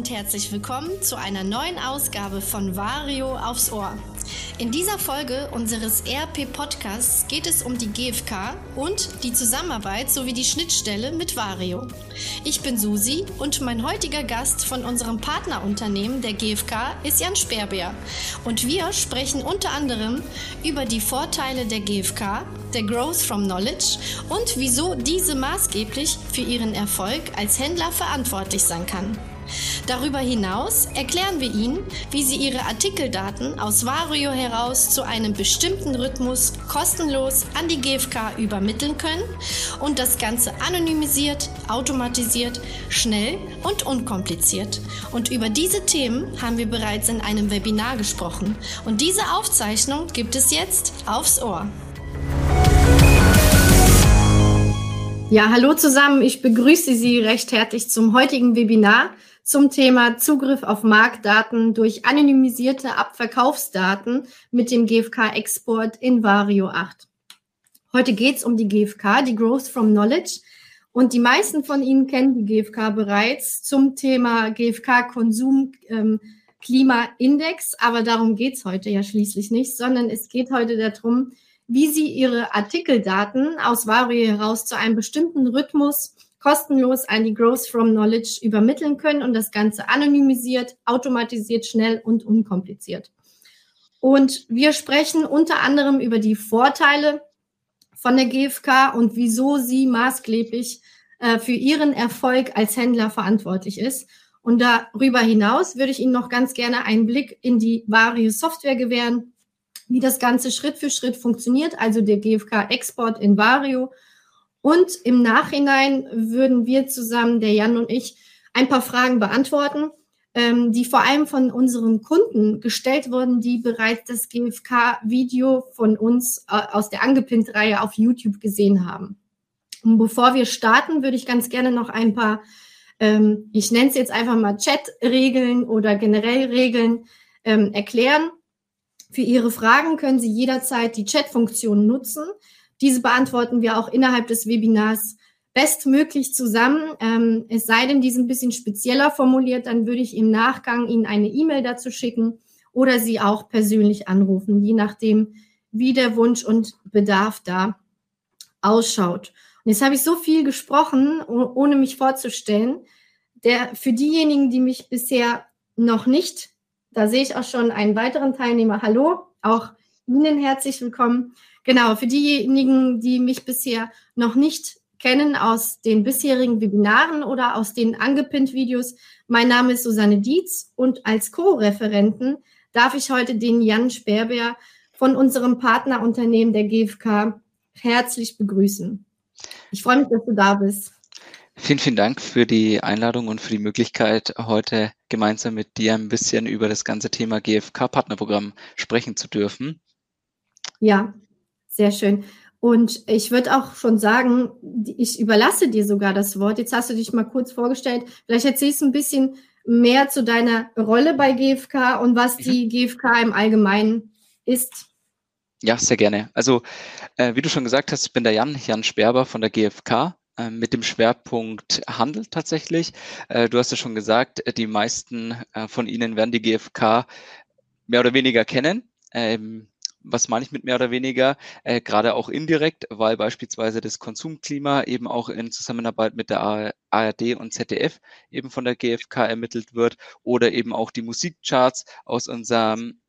und herzlich willkommen zu einer neuen Ausgabe von Vario aufs Ohr. In dieser Folge unseres ERP-Podcasts geht es um die GfK und die Zusammenarbeit sowie die Schnittstelle mit Vario. Ich bin Susi und mein heutiger Gast von unserem Partnerunternehmen der GfK ist Jan Sperber. Und wir sprechen unter anderem über die Vorteile der GfK, der Growth from Knowledge und wieso diese maßgeblich für ihren Erfolg als Händler verantwortlich sein kann. Darüber hinaus erklären wir Ihnen, wie Sie Ihre Artikeldaten aus Vario heraus zu einem bestimmten Rhythmus kostenlos an die GfK übermitteln können und das Ganze anonymisiert, automatisiert, schnell und unkompliziert. Und über diese Themen haben wir bereits in einem Webinar gesprochen. Und diese Aufzeichnung gibt es jetzt aufs Ohr. Ja, hallo zusammen. Ich begrüße Sie recht herzlich zum heutigen Webinar zum Thema Zugriff auf Marktdaten durch anonymisierte Abverkaufsdaten mit dem GFK-Export in Vario 8. Heute geht es um die GFK, die Growth from Knowledge. Und die meisten von Ihnen kennen die GfK bereits zum Thema GfK-Konsum. Ähm, Klimaindex, aber darum geht es heute ja schließlich nicht, sondern es geht heute darum, wie Sie Ihre Artikeldaten aus Vario heraus zu einem bestimmten Rhythmus kostenlos an die Growth from Knowledge übermitteln können und das Ganze anonymisiert, automatisiert, schnell und unkompliziert. Und wir sprechen unter anderem über die Vorteile von der GfK und wieso sie maßgeblich äh, für ihren Erfolg als Händler verantwortlich ist. Und darüber hinaus würde ich Ihnen noch ganz gerne einen Blick in die Vario Software gewähren, wie das Ganze Schritt für Schritt funktioniert, also der GfK-Export in Vario und im Nachhinein würden wir zusammen, der Jan und ich, ein paar Fragen beantworten, ähm, die vor allem von unseren Kunden gestellt wurden, die bereits das GFK-Video von uns äh, aus der angepinnt-Reihe auf YouTube gesehen haben. Und bevor wir starten, würde ich ganz gerne noch ein paar, ähm, ich nenne es jetzt einfach mal Chat-Regeln oder generell Regeln ähm, erklären. Für Ihre Fragen können Sie jederzeit die Chat-Funktion nutzen. Diese beantworten wir auch innerhalb des Webinars bestmöglich zusammen. Ähm, es sei denn, die sind ein bisschen spezieller formuliert, dann würde ich im Nachgang Ihnen eine E-Mail dazu schicken oder Sie auch persönlich anrufen, je nachdem, wie der Wunsch und Bedarf da ausschaut. Und jetzt habe ich so viel gesprochen, ohne mich vorzustellen. Der, für diejenigen, die mich bisher noch nicht, da sehe ich auch schon einen weiteren Teilnehmer. Hallo, auch Ihnen herzlich willkommen. Genau, für diejenigen, die mich bisher noch nicht kennen aus den bisherigen Webinaren oder aus den angepinnt Videos, mein Name ist Susanne Dietz und als Co-Referenten darf ich heute den Jan Sperber von unserem Partnerunternehmen der GfK herzlich begrüßen. Ich freue mich, dass du da bist. Vielen, vielen Dank für die Einladung und für die Möglichkeit, heute gemeinsam mit dir ein bisschen über das ganze Thema GfK-Partnerprogramm sprechen zu dürfen. Ja, sehr schön. Und ich würde auch schon sagen, ich überlasse dir sogar das Wort. Jetzt hast du dich mal kurz vorgestellt. Vielleicht erzählst du ein bisschen mehr zu deiner Rolle bei GfK und was die GfK im Allgemeinen ist. Ja, sehr gerne. Also, äh, wie du schon gesagt hast, ich bin der Jan, Jan Sperber von der GfK äh, mit dem Schwerpunkt Handel tatsächlich. Äh, du hast ja schon gesagt, die meisten äh, von Ihnen werden die GfK mehr oder weniger kennen. Ähm, was meine ich mit mehr oder weniger? Äh, Gerade auch indirekt, weil beispielsweise das Konsumklima eben auch in Zusammenarbeit mit der ARD und ZDF eben von der GfK ermittelt wird oder eben auch die Musikcharts aus unserem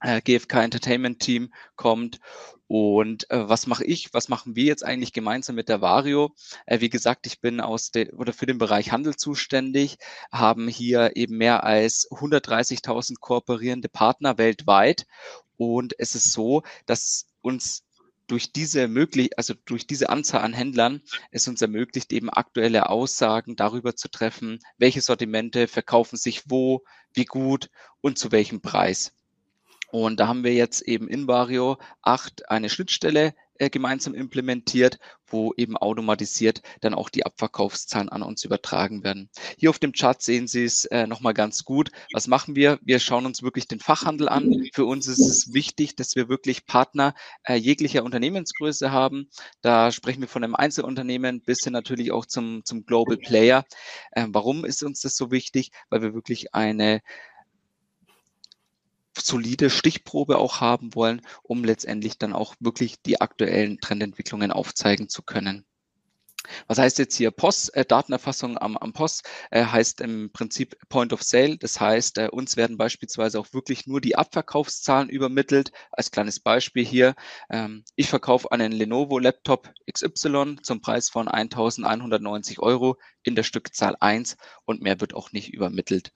äh, GfK Entertainment Team kommt. Und äh, was mache ich? Was machen wir jetzt eigentlich gemeinsam mit der Vario? Äh, wie gesagt, ich bin aus der oder für den Bereich Handel zuständig, haben hier eben mehr als 130.000 kooperierende Partner weltweit und es ist so, dass uns durch diese möglich, also durch diese Anzahl an Händlern es uns ermöglicht, eben aktuelle Aussagen darüber zu treffen, welche Sortimente verkaufen sich wo, wie gut und zu welchem Preis. Und da haben wir jetzt eben in Vario 8 eine Schnittstelle äh, gemeinsam implementiert, wo eben automatisiert dann auch die Abverkaufszahlen an uns übertragen werden. Hier auf dem Chart sehen Sie es äh, nochmal ganz gut. Was machen wir? Wir schauen uns wirklich den Fachhandel an. Für uns ist es wichtig, dass wir wirklich Partner äh, jeglicher Unternehmensgröße haben. Da sprechen wir von einem Einzelunternehmen bis hin natürlich auch zum, zum Global Player. Äh, warum ist uns das so wichtig? Weil wir wirklich eine solide Stichprobe auch haben wollen, um letztendlich dann auch wirklich die aktuellen Trendentwicklungen aufzeigen zu können. Was heißt jetzt hier POS? Äh, Datenerfassung am, am POS äh, heißt im Prinzip Point of Sale. Das heißt, äh, uns werden beispielsweise auch wirklich nur die Abverkaufszahlen übermittelt. Als kleines Beispiel hier, ähm, ich verkaufe einen Lenovo Laptop XY zum Preis von 1190 Euro in der Stückzahl 1 und mehr wird auch nicht übermittelt.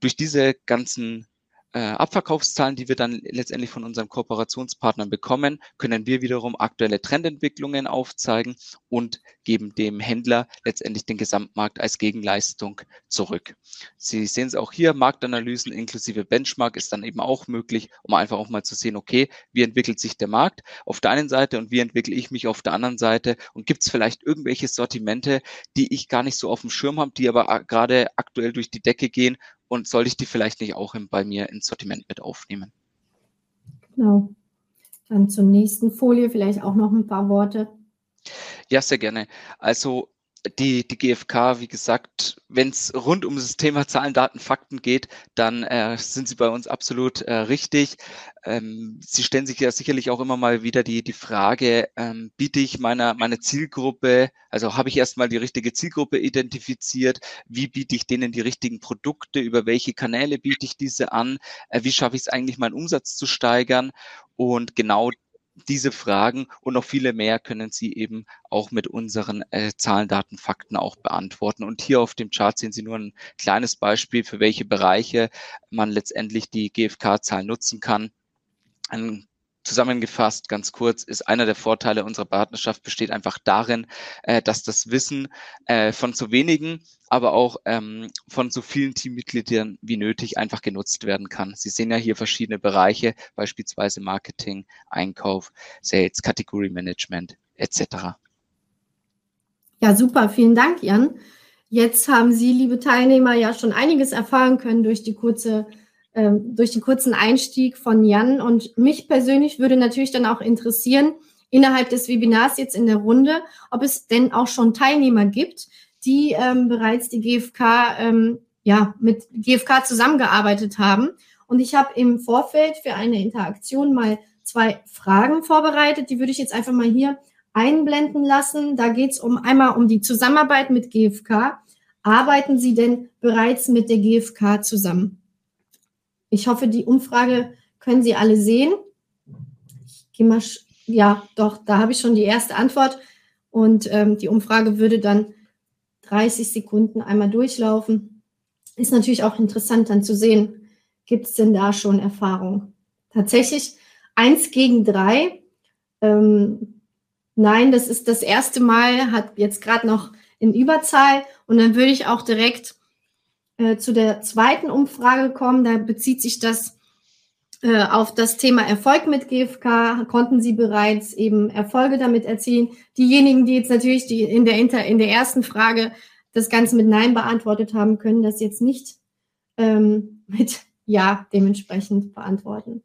Durch diese ganzen äh, Abverkaufszahlen, die wir dann letztendlich von unseren Kooperationspartnern bekommen, können wir wiederum aktuelle Trendentwicklungen aufzeigen und geben dem Händler letztendlich den Gesamtmarkt als Gegenleistung zurück. Sie sehen es auch hier, Marktanalysen inklusive Benchmark ist dann eben auch möglich, um einfach auch mal zu sehen, okay, wie entwickelt sich der Markt auf der einen Seite und wie entwickle ich mich auf der anderen Seite und gibt es vielleicht irgendwelche Sortimente, die ich gar nicht so auf dem Schirm habe, die aber gerade aktuell durch die Decke gehen und sollte ich die vielleicht nicht auch bei mir ins Sortiment mit aufnehmen? Genau. Dann zur nächsten Folie vielleicht auch noch ein paar Worte. Ja, sehr gerne. Also die, die GfK, wie gesagt, wenn es rund um das Thema Zahlen, Daten, Fakten geht, dann äh, sind sie bei uns absolut äh, richtig. Ähm, sie stellen sich ja sicherlich auch immer mal wieder die, die Frage, ähm, biete ich meiner, meiner Zielgruppe, also habe ich erstmal die richtige Zielgruppe identifiziert, wie biete ich denen die richtigen Produkte, über welche Kanäle biete ich diese an, äh, wie schaffe ich es eigentlich, meinen Umsatz zu steigern? Und genau diese Fragen und noch viele mehr können Sie eben auch mit unseren äh, Zahlen, Daten, Fakten auch beantworten. Und hier auf dem Chart sehen Sie nur ein kleines Beispiel, für welche Bereiche man letztendlich die GfK-Zahlen nutzen kann. Ein Zusammengefasst, ganz kurz, ist einer der Vorteile unserer Partnerschaft besteht einfach darin, äh, dass das Wissen äh, von so wenigen, aber auch ähm, von so vielen Teammitgliedern wie nötig einfach genutzt werden kann. Sie sehen ja hier verschiedene Bereiche, beispielsweise Marketing, Einkauf, Sales, Category Management etc. Ja, super, vielen Dank, Jan. Jetzt haben Sie, liebe Teilnehmer, ja schon einiges erfahren können durch die kurze ähm, durch den kurzen Einstieg von Jan. Und mich persönlich würde natürlich dann auch interessieren, innerhalb des Webinars jetzt in der Runde, ob es denn auch schon Teilnehmer gibt, die ähm, bereits die GfK, ähm, ja, mit GfK zusammengearbeitet haben. Und ich habe im Vorfeld für eine Interaktion mal zwei Fragen vorbereitet. Die würde ich jetzt einfach mal hier einblenden lassen. Da geht es um einmal um die Zusammenarbeit mit GfK. Arbeiten Sie denn bereits mit der GfK zusammen? Ich hoffe, die Umfrage können Sie alle sehen. Ich gehe mal, ja, doch, da habe ich schon die erste Antwort. Und ähm, die Umfrage würde dann 30 Sekunden einmal durchlaufen. Ist natürlich auch interessant dann zu sehen, gibt es denn da schon Erfahrung? Tatsächlich eins gegen drei. Ähm, nein, das ist das erste Mal, hat jetzt gerade noch in Überzahl. Und dann würde ich auch direkt äh, zu der zweiten Umfrage kommen. Da bezieht sich das äh, auf das Thema Erfolg mit GfK. Konnten Sie bereits eben Erfolge damit erzielen? Diejenigen, die jetzt natürlich die in der, Inter in der ersten Frage das Ganze mit Nein beantwortet haben, können das jetzt nicht ähm, mit Ja dementsprechend beantworten.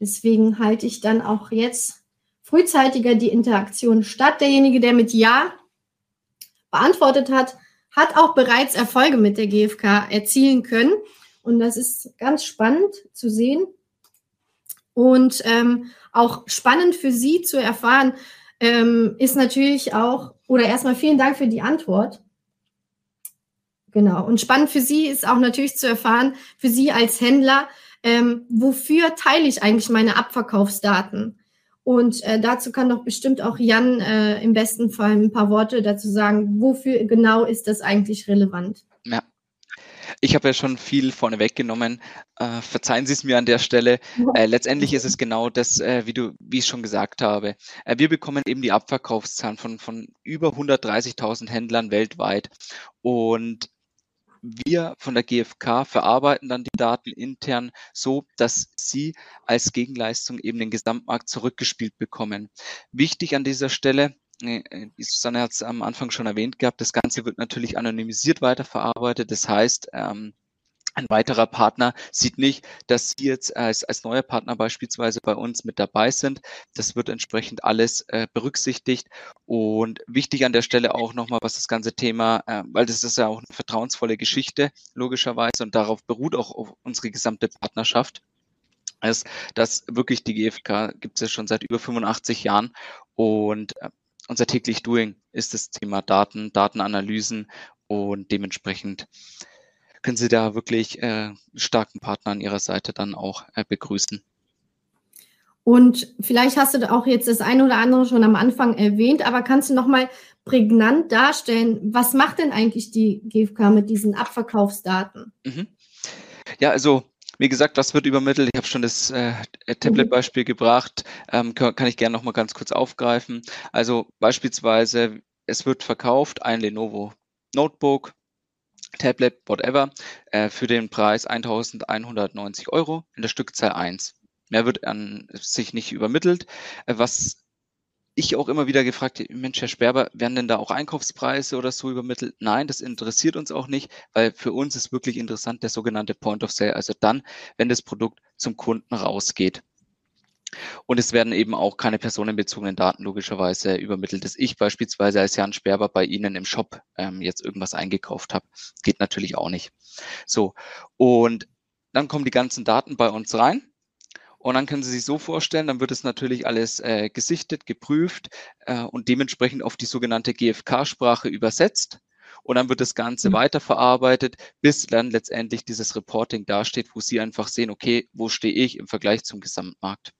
Deswegen halte ich dann auch jetzt frühzeitiger die Interaktion statt. Derjenige, der mit Ja beantwortet hat, hat auch bereits Erfolge mit der GfK erzielen können. Und das ist ganz spannend zu sehen und ähm, auch spannend für Sie zu erfahren, ähm, ist natürlich auch, oder erstmal vielen Dank für die Antwort. Genau. Und spannend für Sie ist auch natürlich zu erfahren, für Sie als Händler, ähm, wofür teile ich eigentlich meine Abverkaufsdaten? Und äh, dazu kann doch bestimmt auch Jan äh, im besten Fall ein paar Worte dazu sagen, wofür genau ist das eigentlich relevant? Ja. Ich habe ja schon viel vorne weggenommen. Äh, verzeihen Sie es mir an der Stelle. Äh, letztendlich ist es genau das, äh, wie du, wie ich schon gesagt habe. Äh, wir bekommen eben die Abverkaufszahlen von, von über 130.000 Händlern weltweit. Und wir von der GfK verarbeiten dann die Daten intern so, dass Sie als Gegenleistung eben den Gesamtmarkt zurückgespielt bekommen. Wichtig an dieser Stelle, äh, die Susanne hat es am Anfang schon erwähnt gehabt, das Ganze wird natürlich anonymisiert weiterverarbeitet. Das heißt, ähm, ein weiterer Partner sieht nicht, dass Sie jetzt als, als neuer Partner beispielsweise bei uns mit dabei sind. Das wird entsprechend alles äh, berücksichtigt. Und wichtig an der Stelle auch nochmal, was das ganze Thema, äh, weil das ist ja auch eine vertrauensvolle Geschichte, logischerweise, und darauf beruht auch unsere gesamte Partnerschaft ist, dass wirklich die GfK gibt es ja schon seit über 85 Jahren und äh, unser täglich Doing ist das Thema Daten, Datenanalysen und dementsprechend können Sie da wirklich äh, starken Partner an Ihrer Seite dann auch äh, begrüßen. Und vielleicht hast du auch jetzt das eine oder andere schon am Anfang erwähnt, aber kannst du noch mal prägnant darstellen, was macht denn eigentlich die GfK mit diesen Abverkaufsdaten? Mhm. Ja, also wie gesagt, was wird übermittelt? Ich habe schon das äh, Tablet-Beispiel gebracht, ähm, kann, kann ich gerne noch mal ganz kurz aufgreifen. Also beispielsweise, es wird verkauft ein Lenovo Notebook Tablet, whatever, äh, für den Preis 1190 Euro in der Stückzahl 1. Mehr wird an sich nicht übermittelt. Äh, was ich auch immer wieder gefragt, Mensch, Herr Sperber, werden denn da auch Einkaufspreise oder so übermittelt? Nein, das interessiert uns auch nicht, weil für uns ist wirklich interessant der sogenannte Point of Sale, also dann, wenn das Produkt zum Kunden rausgeht. Und es werden eben auch keine personenbezogenen Daten logischerweise übermittelt, dass ich beispielsweise als Jan Sperber bei Ihnen im Shop ähm, jetzt irgendwas eingekauft habe. Geht natürlich auch nicht. So, und dann kommen die ganzen Daten bei uns rein. Und dann können Sie sich so vorstellen, dann wird es natürlich alles äh, gesichtet, geprüft äh, und dementsprechend auf die sogenannte GFK-Sprache übersetzt. Und dann wird das Ganze mhm. weiterverarbeitet, bis dann letztendlich dieses Reporting dasteht, wo Sie einfach sehen, okay, wo stehe ich im Vergleich zum Gesamtmarkt.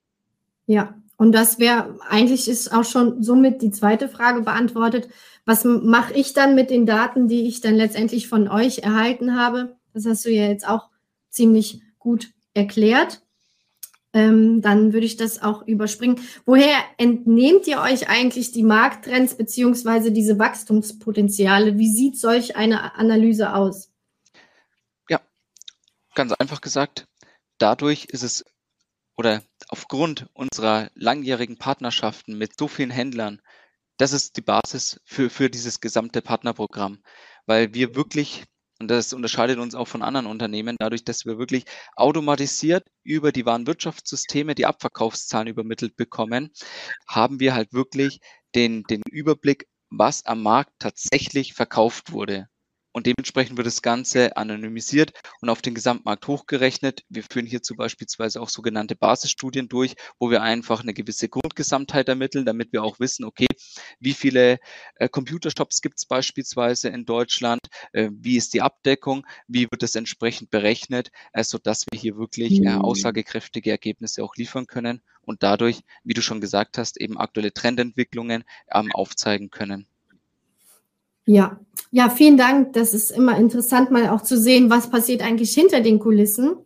Ja, und das wäre, eigentlich ist auch schon somit die zweite Frage beantwortet. Was mache ich dann mit den Daten, die ich dann letztendlich von euch erhalten habe? Das hast du ja jetzt auch ziemlich gut erklärt. Ähm, dann würde ich das auch überspringen. Woher entnehmt ihr euch eigentlich die Markttrends beziehungsweise diese Wachstumspotenziale? Wie sieht solch eine Analyse aus? Ja, ganz einfach gesagt, dadurch ist es oder aufgrund unserer langjährigen Partnerschaften mit so vielen Händlern, das ist die Basis für, für dieses gesamte Partnerprogramm, weil wir wirklich, und das unterscheidet uns auch von anderen Unternehmen, dadurch, dass wir wirklich automatisiert über die Warenwirtschaftssysteme die Abverkaufszahlen übermittelt bekommen, haben wir halt wirklich den, den Überblick, was am Markt tatsächlich verkauft wurde und dementsprechend wird das Ganze anonymisiert und auf den Gesamtmarkt hochgerechnet. Wir führen hierzu beispielsweise auch sogenannte Basisstudien durch, wo wir einfach eine gewisse Grundgesamtheit ermitteln, damit wir auch wissen, okay, wie viele äh, Computershops gibt es beispielsweise in Deutschland, äh, wie ist die Abdeckung, wie wird das entsprechend berechnet, äh, sodass wir hier wirklich äh, mhm. aussagekräftige Ergebnisse auch liefern können und dadurch, wie du schon gesagt hast, eben aktuelle Trendentwicklungen ähm, aufzeigen können. Ja, ja, vielen Dank. Das ist immer interessant, mal auch zu sehen, was passiert eigentlich hinter den Kulissen.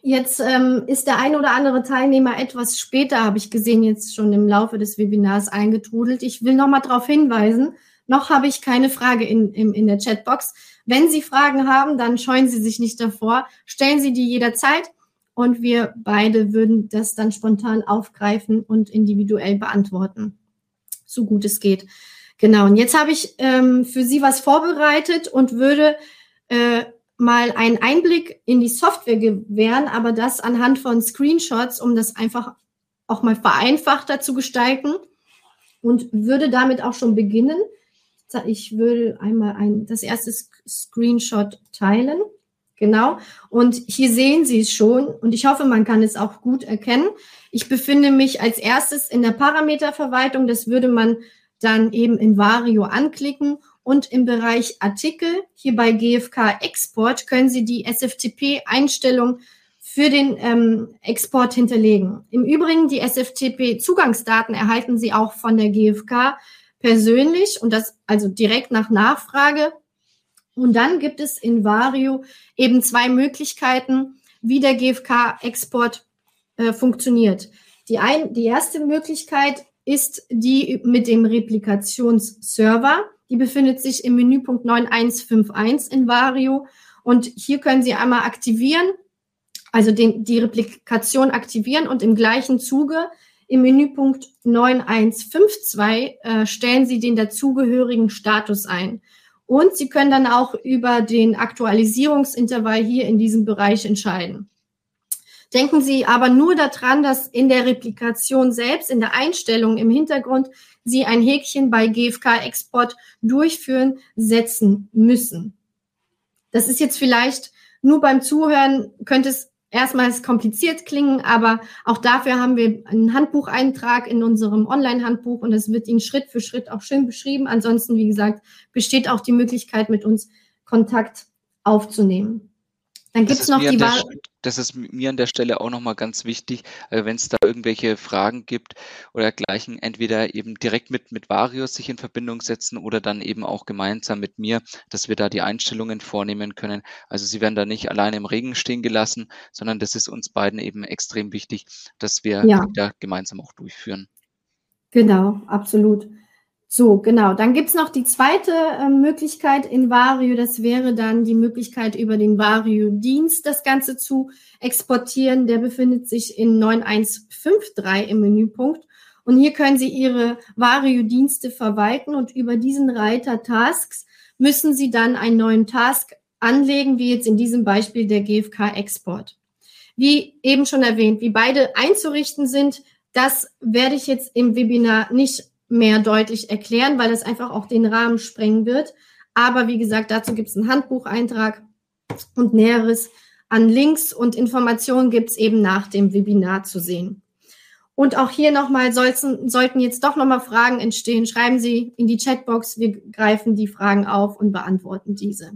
Jetzt ähm, ist der ein oder andere Teilnehmer etwas später, habe ich gesehen, jetzt schon im Laufe des Webinars eingetrudelt. Ich will nochmal darauf hinweisen, noch habe ich keine Frage in, in, in der Chatbox. Wenn Sie Fragen haben, dann scheuen Sie sich nicht davor. Stellen Sie die jederzeit und wir beide würden das dann spontan aufgreifen und individuell beantworten, so gut es geht. Genau, und jetzt habe ich ähm, für Sie was vorbereitet und würde äh, mal einen Einblick in die Software gewähren, aber das anhand von Screenshots, um das einfach auch mal vereinfachter zu gestalten und würde damit auch schon beginnen. Ich würde einmal ein, das erste Screenshot teilen. Genau. Und hier sehen Sie es schon und ich hoffe, man kann es auch gut erkennen. Ich befinde mich als erstes in der Parameterverwaltung. Das würde man dann eben in Vario anklicken und im Bereich Artikel, hier bei GFK Export, können Sie die SFTP-Einstellung für den ähm, Export hinterlegen. Im Übrigen, die SFTP-Zugangsdaten erhalten Sie auch von der GfK persönlich und das also direkt nach Nachfrage. Und dann gibt es in Vario eben zwei Möglichkeiten, wie der GfK-Export äh, funktioniert. Die, ein, die erste Möglichkeit ist die mit dem Replikationsserver. Die befindet sich im Menüpunkt 9151 in Vario. Und hier können Sie einmal aktivieren, also den, die Replikation aktivieren und im gleichen Zuge im Menüpunkt 9152 äh, stellen Sie den dazugehörigen Status ein. Und Sie können dann auch über den Aktualisierungsintervall hier in diesem Bereich entscheiden. Denken Sie aber nur daran, dass in der Replikation selbst, in der Einstellung im Hintergrund, Sie ein Häkchen bei GFK-Export durchführen setzen müssen. Das ist jetzt vielleicht nur beim Zuhören, könnte es erstmals kompliziert klingen, aber auch dafür haben wir einen Handbucheintrag in unserem Online-Handbuch und es wird Ihnen Schritt für Schritt auch schön beschrieben. Ansonsten, wie gesagt, besteht auch die Möglichkeit, mit uns Kontakt aufzunehmen. Dann gibt es noch die Wahl. Das ist mir an der Stelle auch nochmal ganz wichtig, äh, wenn es da irgendwelche Fragen gibt oder dergleichen, entweder eben direkt mit, mit Varius sich in Verbindung setzen oder dann eben auch gemeinsam mit mir, dass wir da die Einstellungen vornehmen können. Also Sie werden da nicht alleine im Regen stehen gelassen, sondern das ist uns beiden eben extrem wichtig, dass wir ja. da gemeinsam auch durchführen. Genau, absolut. So, genau. Dann gibt's noch die zweite äh, Möglichkeit in Vario. Das wäre dann die Möglichkeit, über den Vario-Dienst das Ganze zu exportieren. Der befindet sich in 9153 im Menüpunkt. Und hier können Sie Ihre Vario-Dienste verwalten und über diesen Reiter Tasks müssen Sie dann einen neuen Task anlegen, wie jetzt in diesem Beispiel der GFK-Export. Wie eben schon erwähnt, wie beide einzurichten sind, das werde ich jetzt im Webinar nicht mehr deutlich erklären, weil das einfach auch den Rahmen sprengen wird. Aber wie gesagt, dazu gibt es einen Handbucheintrag und Näheres an Links und Informationen gibt es eben nach dem Webinar zu sehen. Und auch hier nochmal sollten, sollten jetzt doch nochmal Fragen entstehen, schreiben Sie in die Chatbox. Wir greifen die Fragen auf und beantworten diese.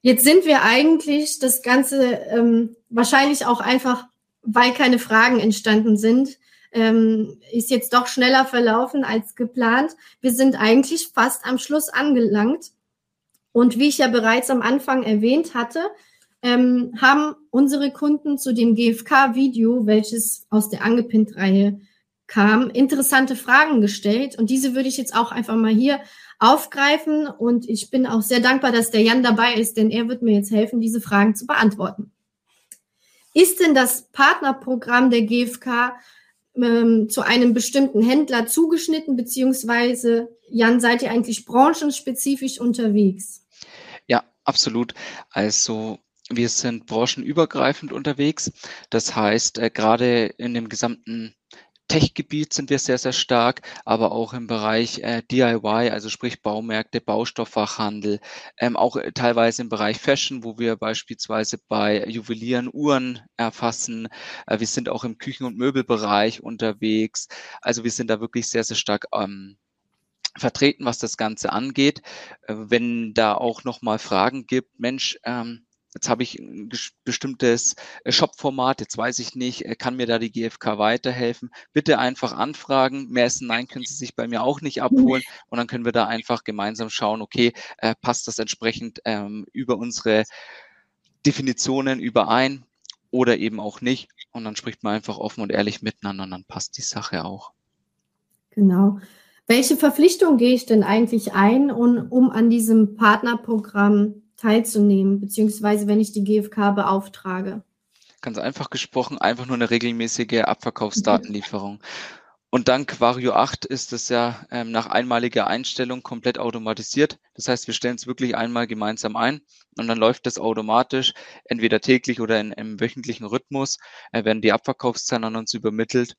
Jetzt sind wir eigentlich das Ganze ähm, wahrscheinlich auch einfach, weil keine Fragen entstanden sind, ähm, ist jetzt doch schneller verlaufen als geplant. Wir sind eigentlich fast am Schluss angelangt. Und wie ich ja bereits am Anfang erwähnt hatte, ähm, haben unsere Kunden zu dem GFK-Video, welches aus der Angepinnt-Reihe kam, interessante Fragen gestellt. Und diese würde ich jetzt auch einfach mal hier aufgreifen. Und ich bin auch sehr dankbar, dass der Jan dabei ist, denn er wird mir jetzt helfen, diese Fragen zu beantworten. Ist denn das Partnerprogramm der GfK ähm, zu einem bestimmten Händler zugeschnitten, beziehungsweise, Jan, seid ihr eigentlich branchenspezifisch unterwegs? Ja, absolut. Also wir sind branchenübergreifend unterwegs. Das heißt, äh, gerade in dem gesamten Tech-Gebiet sind wir sehr, sehr stark, aber auch im Bereich äh, DIY, also sprich Baumärkte, Baustofffachhandel, ähm, auch äh, teilweise im Bereich Fashion, wo wir beispielsweise bei Juwelieren Uhren erfassen. Äh, wir sind auch im Küchen- und Möbelbereich unterwegs. Also wir sind da wirklich sehr, sehr stark ähm, vertreten, was das Ganze angeht. Äh, wenn da auch nochmal Fragen gibt, Mensch, ähm, Jetzt habe ich ein bestimmtes äh, Shop-Format, jetzt weiß ich nicht, äh, kann mir da die GfK weiterhelfen? Bitte einfach anfragen. Mehr ist ein Nein können Sie sich bei mir auch nicht abholen. Und dann können wir da einfach gemeinsam schauen, okay, äh, passt das entsprechend ähm, über unsere Definitionen überein oder eben auch nicht. Und dann spricht man einfach offen und ehrlich miteinander und dann passt die Sache auch. Genau. Welche Verpflichtung gehe ich denn eigentlich ein, um, um an diesem Partnerprogramm teilzunehmen, beziehungsweise wenn ich die GfK beauftrage? Ganz einfach gesprochen, einfach nur eine regelmäßige Abverkaufsdatenlieferung. Und dank Vario 8 ist es ja ähm, nach einmaliger Einstellung komplett automatisiert. Das heißt, wir stellen es wirklich einmal gemeinsam ein und dann läuft das automatisch, entweder täglich oder in, im wöchentlichen Rhythmus, äh, werden die Abverkaufszahlen an uns übermittelt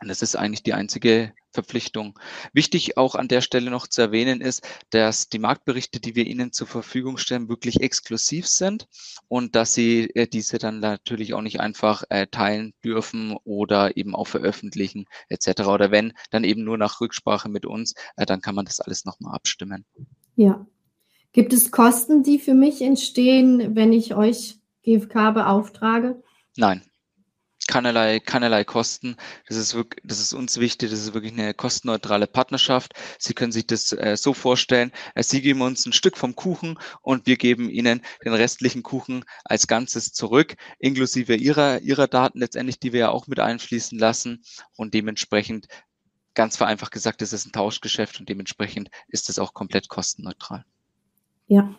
und das ist eigentlich die einzige Verpflichtung. Wichtig auch an der Stelle noch zu erwähnen ist, dass die Marktberichte, die wir Ihnen zur Verfügung stellen, wirklich exklusiv sind und dass Sie äh, diese dann natürlich auch nicht einfach äh, teilen dürfen oder eben auch veröffentlichen etc. Oder wenn, dann eben nur nach Rücksprache mit uns, äh, dann kann man das alles nochmal abstimmen. Ja. Gibt es Kosten, die für mich entstehen, wenn ich euch GfK beauftrage? Nein, keinerlei, keinerlei Kosten. Das ist wirklich, das ist uns wichtig. Das ist wirklich eine kostenneutrale Partnerschaft. Sie können sich das äh, so vorstellen. Äh, Sie geben uns ein Stück vom Kuchen und wir geben Ihnen den restlichen Kuchen als Ganzes zurück, inklusive Ihrer, Ihrer Daten letztendlich, die wir ja auch mit einfließen lassen. Und dementsprechend ganz vereinfacht gesagt, es ist ein Tauschgeschäft und dementsprechend ist es auch komplett kostenneutral. Ja,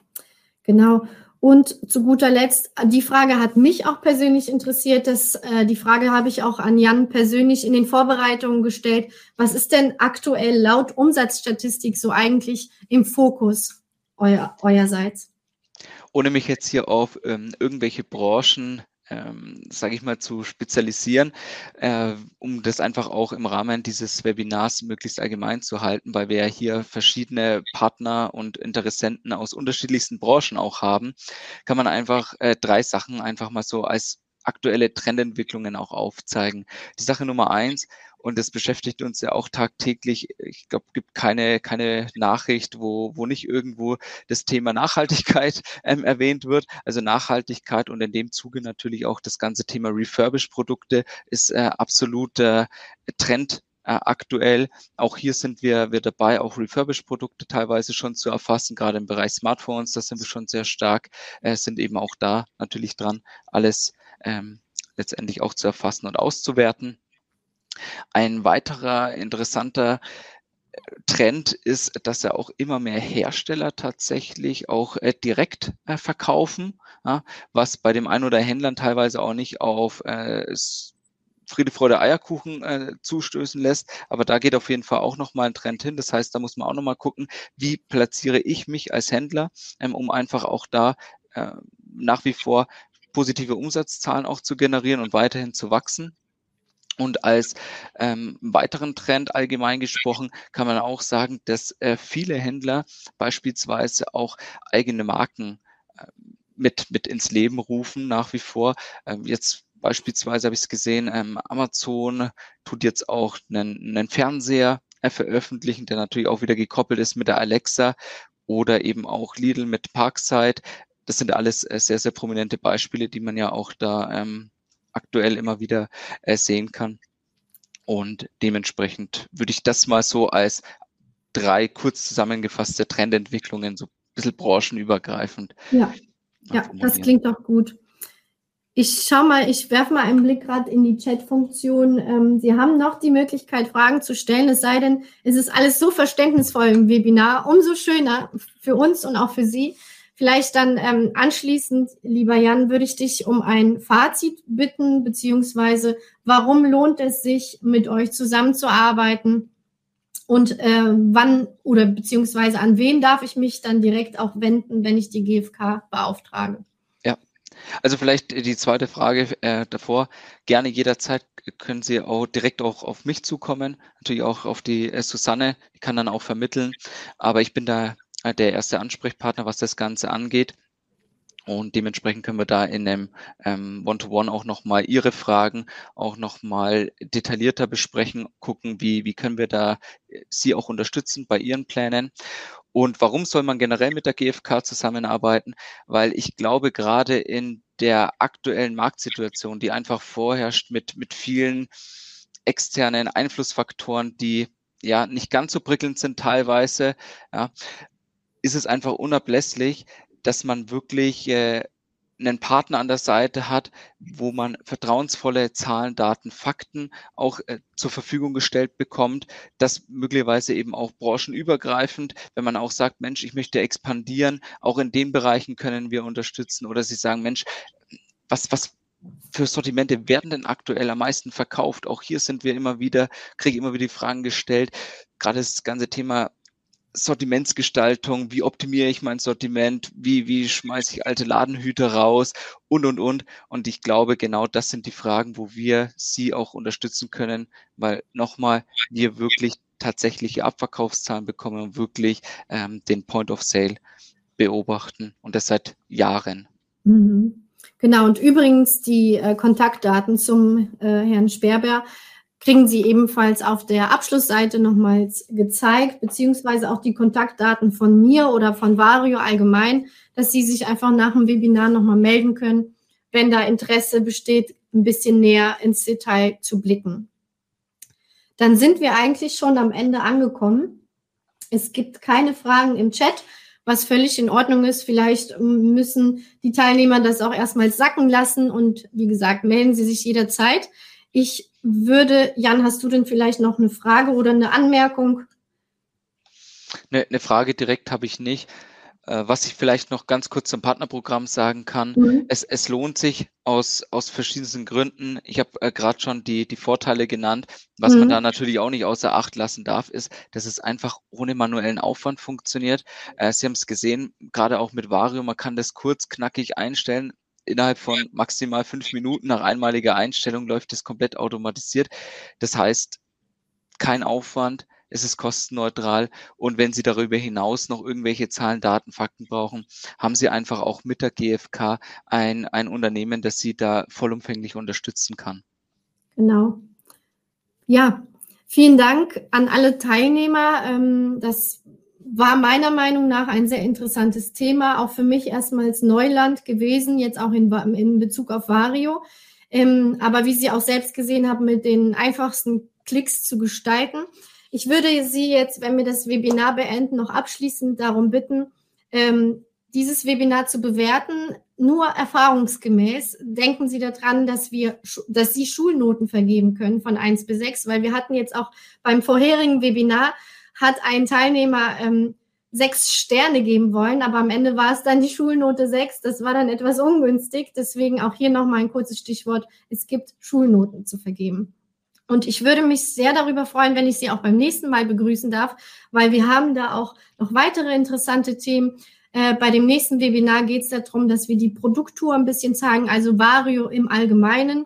genau. Und zu guter Letzt, die Frage hat mich auch persönlich interessiert. Das, äh, die Frage habe ich auch an Jan persönlich in den Vorbereitungen gestellt. Was ist denn aktuell laut Umsatzstatistik so eigentlich im Fokus euer, eurerseits? Ohne mich jetzt hier auf ähm, irgendwelche Branchen ähm, sage ich mal, zu spezialisieren, äh, um das einfach auch im Rahmen dieses Webinars möglichst allgemein zu halten, weil wir ja hier verschiedene Partner und Interessenten aus unterschiedlichsten Branchen auch haben, kann man einfach äh, drei Sachen einfach mal so als aktuelle Trendentwicklungen auch aufzeigen. Die Sache Nummer eins, und das beschäftigt uns ja auch tagtäglich. Ich glaube, gibt keine, keine Nachricht, wo, wo nicht irgendwo das Thema Nachhaltigkeit ähm, erwähnt wird. Also Nachhaltigkeit und in dem Zuge natürlich auch das ganze Thema Refurbish-Produkte ist äh, absoluter Trend äh, aktuell. Auch hier sind wir, wir dabei, auch Refurbish-Produkte teilweise schon zu erfassen, gerade im Bereich Smartphones, da sind wir schon sehr stark, äh, sind eben auch da natürlich dran, alles ähm, letztendlich auch zu erfassen und auszuwerten. Ein weiterer interessanter äh, Trend ist, dass ja auch immer mehr Hersteller tatsächlich auch äh, direkt äh, verkaufen, ja, was bei dem einen oder Händlern teilweise auch nicht auf äh, Friede, Freude, Eierkuchen äh, zustößen lässt. Aber da geht auf jeden Fall auch nochmal ein Trend hin. Das heißt, da muss man auch nochmal gucken, wie platziere ich mich als Händler, ähm, um einfach auch da äh, nach wie vor positive Umsatzzahlen auch zu generieren und weiterhin zu wachsen. Und als ähm, weiteren Trend allgemein gesprochen kann man auch sagen, dass äh, viele Händler beispielsweise auch eigene Marken äh, mit, mit ins Leben rufen nach wie vor. Ähm, jetzt beispielsweise habe ich es gesehen, ähm, Amazon tut jetzt auch einen, einen Fernseher äh, veröffentlichen, der natürlich auch wieder gekoppelt ist mit der Alexa oder eben auch Lidl mit Parkside. Das sind alles äh, sehr, sehr prominente Beispiele, die man ja auch da ähm, aktuell immer wieder äh, sehen kann. Und dementsprechend würde ich das mal so als drei kurz zusammengefasste Trendentwicklungen, so ein bisschen branchenübergreifend. Ja, ja das klingt doch gut. Ich schau mal, ich werfe mal einen Blick gerade in die Chat-Funktion. Ähm, Sie haben noch die Möglichkeit, Fragen zu stellen, es sei denn, es ist alles so verständnisvoll im Webinar. Umso schöner für uns und auch für Sie. Vielleicht dann ähm, anschließend, lieber Jan, würde ich dich um ein Fazit bitten, beziehungsweise warum lohnt es sich, mit euch zusammenzuarbeiten und äh, wann oder beziehungsweise an wen darf ich mich dann direkt auch wenden, wenn ich die GfK beauftrage? Ja, also vielleicht die zweite Frage äh, davor. Gerne jederzeit können Sie auch direkt auch auf mich zukommen, natürlich auch auf die äh, Susanne, die kann dann auch vermitteln. Aber ich bin da der erste Ansprechpartner, was das Ganze angeht. Und dementsprechend können wir da in einem ähm, One-to-One auch nochmal Ihre Fragen auch nochmal detaillierter besprechen, gucken, wie, wie können wir da äh, Sie auch unterstützen bei Ihren Plänen. Und warum soll man generell mit der GfK zusammenarbeiten? Weil ich glaube, gerade in der aktuellen Marktsituation, die einfach vorherrscht mit, mit vielen externen Einflussfaktoren, die ja nicht ganz so prickelnd sind teilweise, ja, ist es einfach unablässlich, dass man wirklich äh, einen Partner an der Seite hat, wo man vertrauensvolle Zahlen, Daten, Fakten auch äh, zur Verfügung gestellt bekommt, das möglicherweise eben auch branchenübergreifend, wenn man auch sagt, Mensch, ich möchte expandieren, auch in den Bereichen können wir unterstützen oder Sie sagen, Mensch, was, was, für Sortimente werden denn aktuell am meisten verkauft? Auch hier sind wir immer wieder, kriege immer wieder die Fragen gestellt. Gerade das ganze Thema Sortimentsgestaltung, wie optimiere ich mein Sortiment, wie, wie schmeiße ich alte Ladenhüter raus und, und, und. Und ich glaube, genau das sind die Fragen, wo wir Sie auch unterstützen können, weil nochmal, wir wirklich tatsächliche Abverkaufszahlen bekommen und wirklich ähm, den Point of Sale beobachten und das seit Jahren. Mhm. Genau, und übrigens die äh, Kontaktdaten zum äh, Herrn Sperber kriegen Sie ebenfalls auf der Abschlussseite nochmals gezeigt, beziehungsweise auch die Kontaktdaten von mir oder von Vario allgemein, dass Sie sich einfach nach dem Webinar nochmal melden können, wenn da Interesse besteht, ein bisschen näher ins Detail zu blicken. Dann sind wir eigentlich schon am Ende angekommen. Es gibt keine Fragen im Chat, was völlig in Ordnung ist. Vielleicht müssen die Teilnehmer das auch erstmal sacken lassen und wie gesagt, melden Sie sich jederzeit. Ich würde, Jan, hast du denn vielleicht noch eine Frage oder eine Anmerkung? Eine, eine Frage direkt habe ich nicht. Äh, was ich vielleicht noch ganz kurz zum Partnerprogramm sagen kann, mhm. es, es lohnt sich aus, aus verschiedensten Gründen. Ich habe äh, gerade schon die, die Vorteile genannt. Was mhm. man da natürlich auch nicht außer Acht lassen darf, ist, dass es einfach ohne manuellen Aufwand funktioniert. Äh, Sie haben es gesehen, gerade auch mit Vario, man kann das kurz, knackig einstellen. Innerhalb von maximal fünf Minuten nach einmaliger Einstellung läuft es komplett automatisiert. Das heißt, kein Aufwand, es ist kostenneutral und wenn Sie darüber hinaus noch irgendwelche Zahlen, Daten, Fakten brauchen, haben Sie einfach auch mit der GfK ein, ein Unternehmen, das Sie da vollumfänglich unterstützen kann. Genau. Ja, vielen Dank an alle Teilnehmer. Ähm, das war meiner Meinung nach ein sehr interessantes Thema, auch für mich erstmals Neuland gewesen, jetzt auch in, in Bezug auf Vario. Ähm, aber wie Sie auch selbst gesehen haben, mit den einfachsten Klicks zu gestalten. Ich würde Sie jetzt, wenn wir das Webinar beenden, noch abschließend darum bitten, ähm, dieses Webinar zu bewerten, nur erfahrungsgemäß. Denken Sie daran, dass wir, dass Sie Schulnoten vergeben können von 1 bis 6, weil wir hatten jetzt auch beim vorherigen Webinar hat ein Teilnehmer ähm, sechs Sterne geben wollen, aber am Ende war es dann die Schulnote 6. Das war dann etwas ungünstig. Deswegen auch hier nochmal ein kurzes Stichwort. Es gibt Schulnoten zu vergeben. Und ich würde mich sehr darüber freuen, wenn ich Sie auch beim nächsten Mal begrüßen darf, weil wir haben da auch noch weitere interessante Themen. Äh, bei dem nächsten Webinar geht es darum, dass wir die Produkttour ein bisschen zeigen, also Vario im Allgemeinen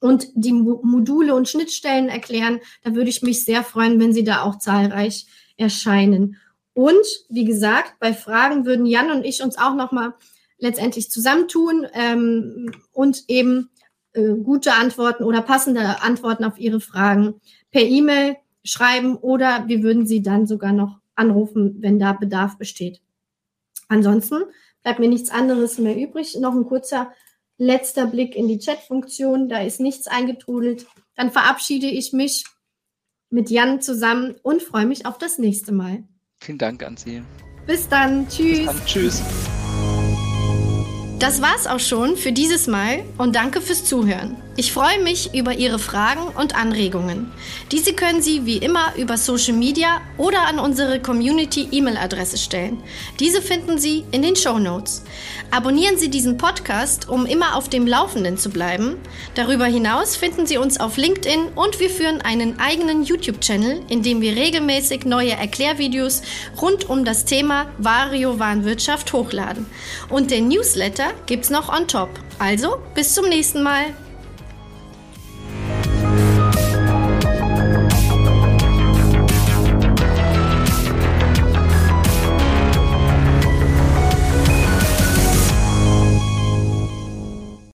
und die Mo Module und Schnittstellen erklären. Da würde ich mich sehr freuen, wenn Sie da auch zahlreich erscheinen. Und wie gesagt, bei Fragen würden Jan und ich uns auch nochmal letztendlich zusammentun ähm, und eben äh, gute Antworten oder passende Antworten auf Ihre Fragen per E-Mail schreiben oder wir würden Sie dann sogar noch anrufen, wenn da Bedarf besteht. Ansonsten bleibt mir nichts anderes mehr übrig. Noch ein kurzer letzter Blick in die Chat-Funktion. Da ist nichts eingetrudelt. Dann verabschiede ich mich mit Jan zusammen und freue mich auf das nächste Mal. Vielen Dank an Sie. Bis dann. Tschüss. Bis dann. Tschüss. Das war's auch schon für dieses Mal und danke fürs Zuhören. Ich freue mich über Ihre Fragen und Anregungen. Diese können Sie wie immer über Social Media oder an unsere Community E-Mail-Adresse stellen. Diese finden Sie in den Show Notes. Abonnieren Sie diesen Podcast, um immer auf dem Laufenden zu bleiben. Darüber hinaus finden Sie uns auf LinkedIn und wir führen einen eigenen YouTube-Channel, in dem wir regelmäßig neue Erklärvideos rund um das Thema Vario-Warenwirtschaft hochladen. Und den Newsletter gibt's noch on top. Also bis zum nächsten Mal.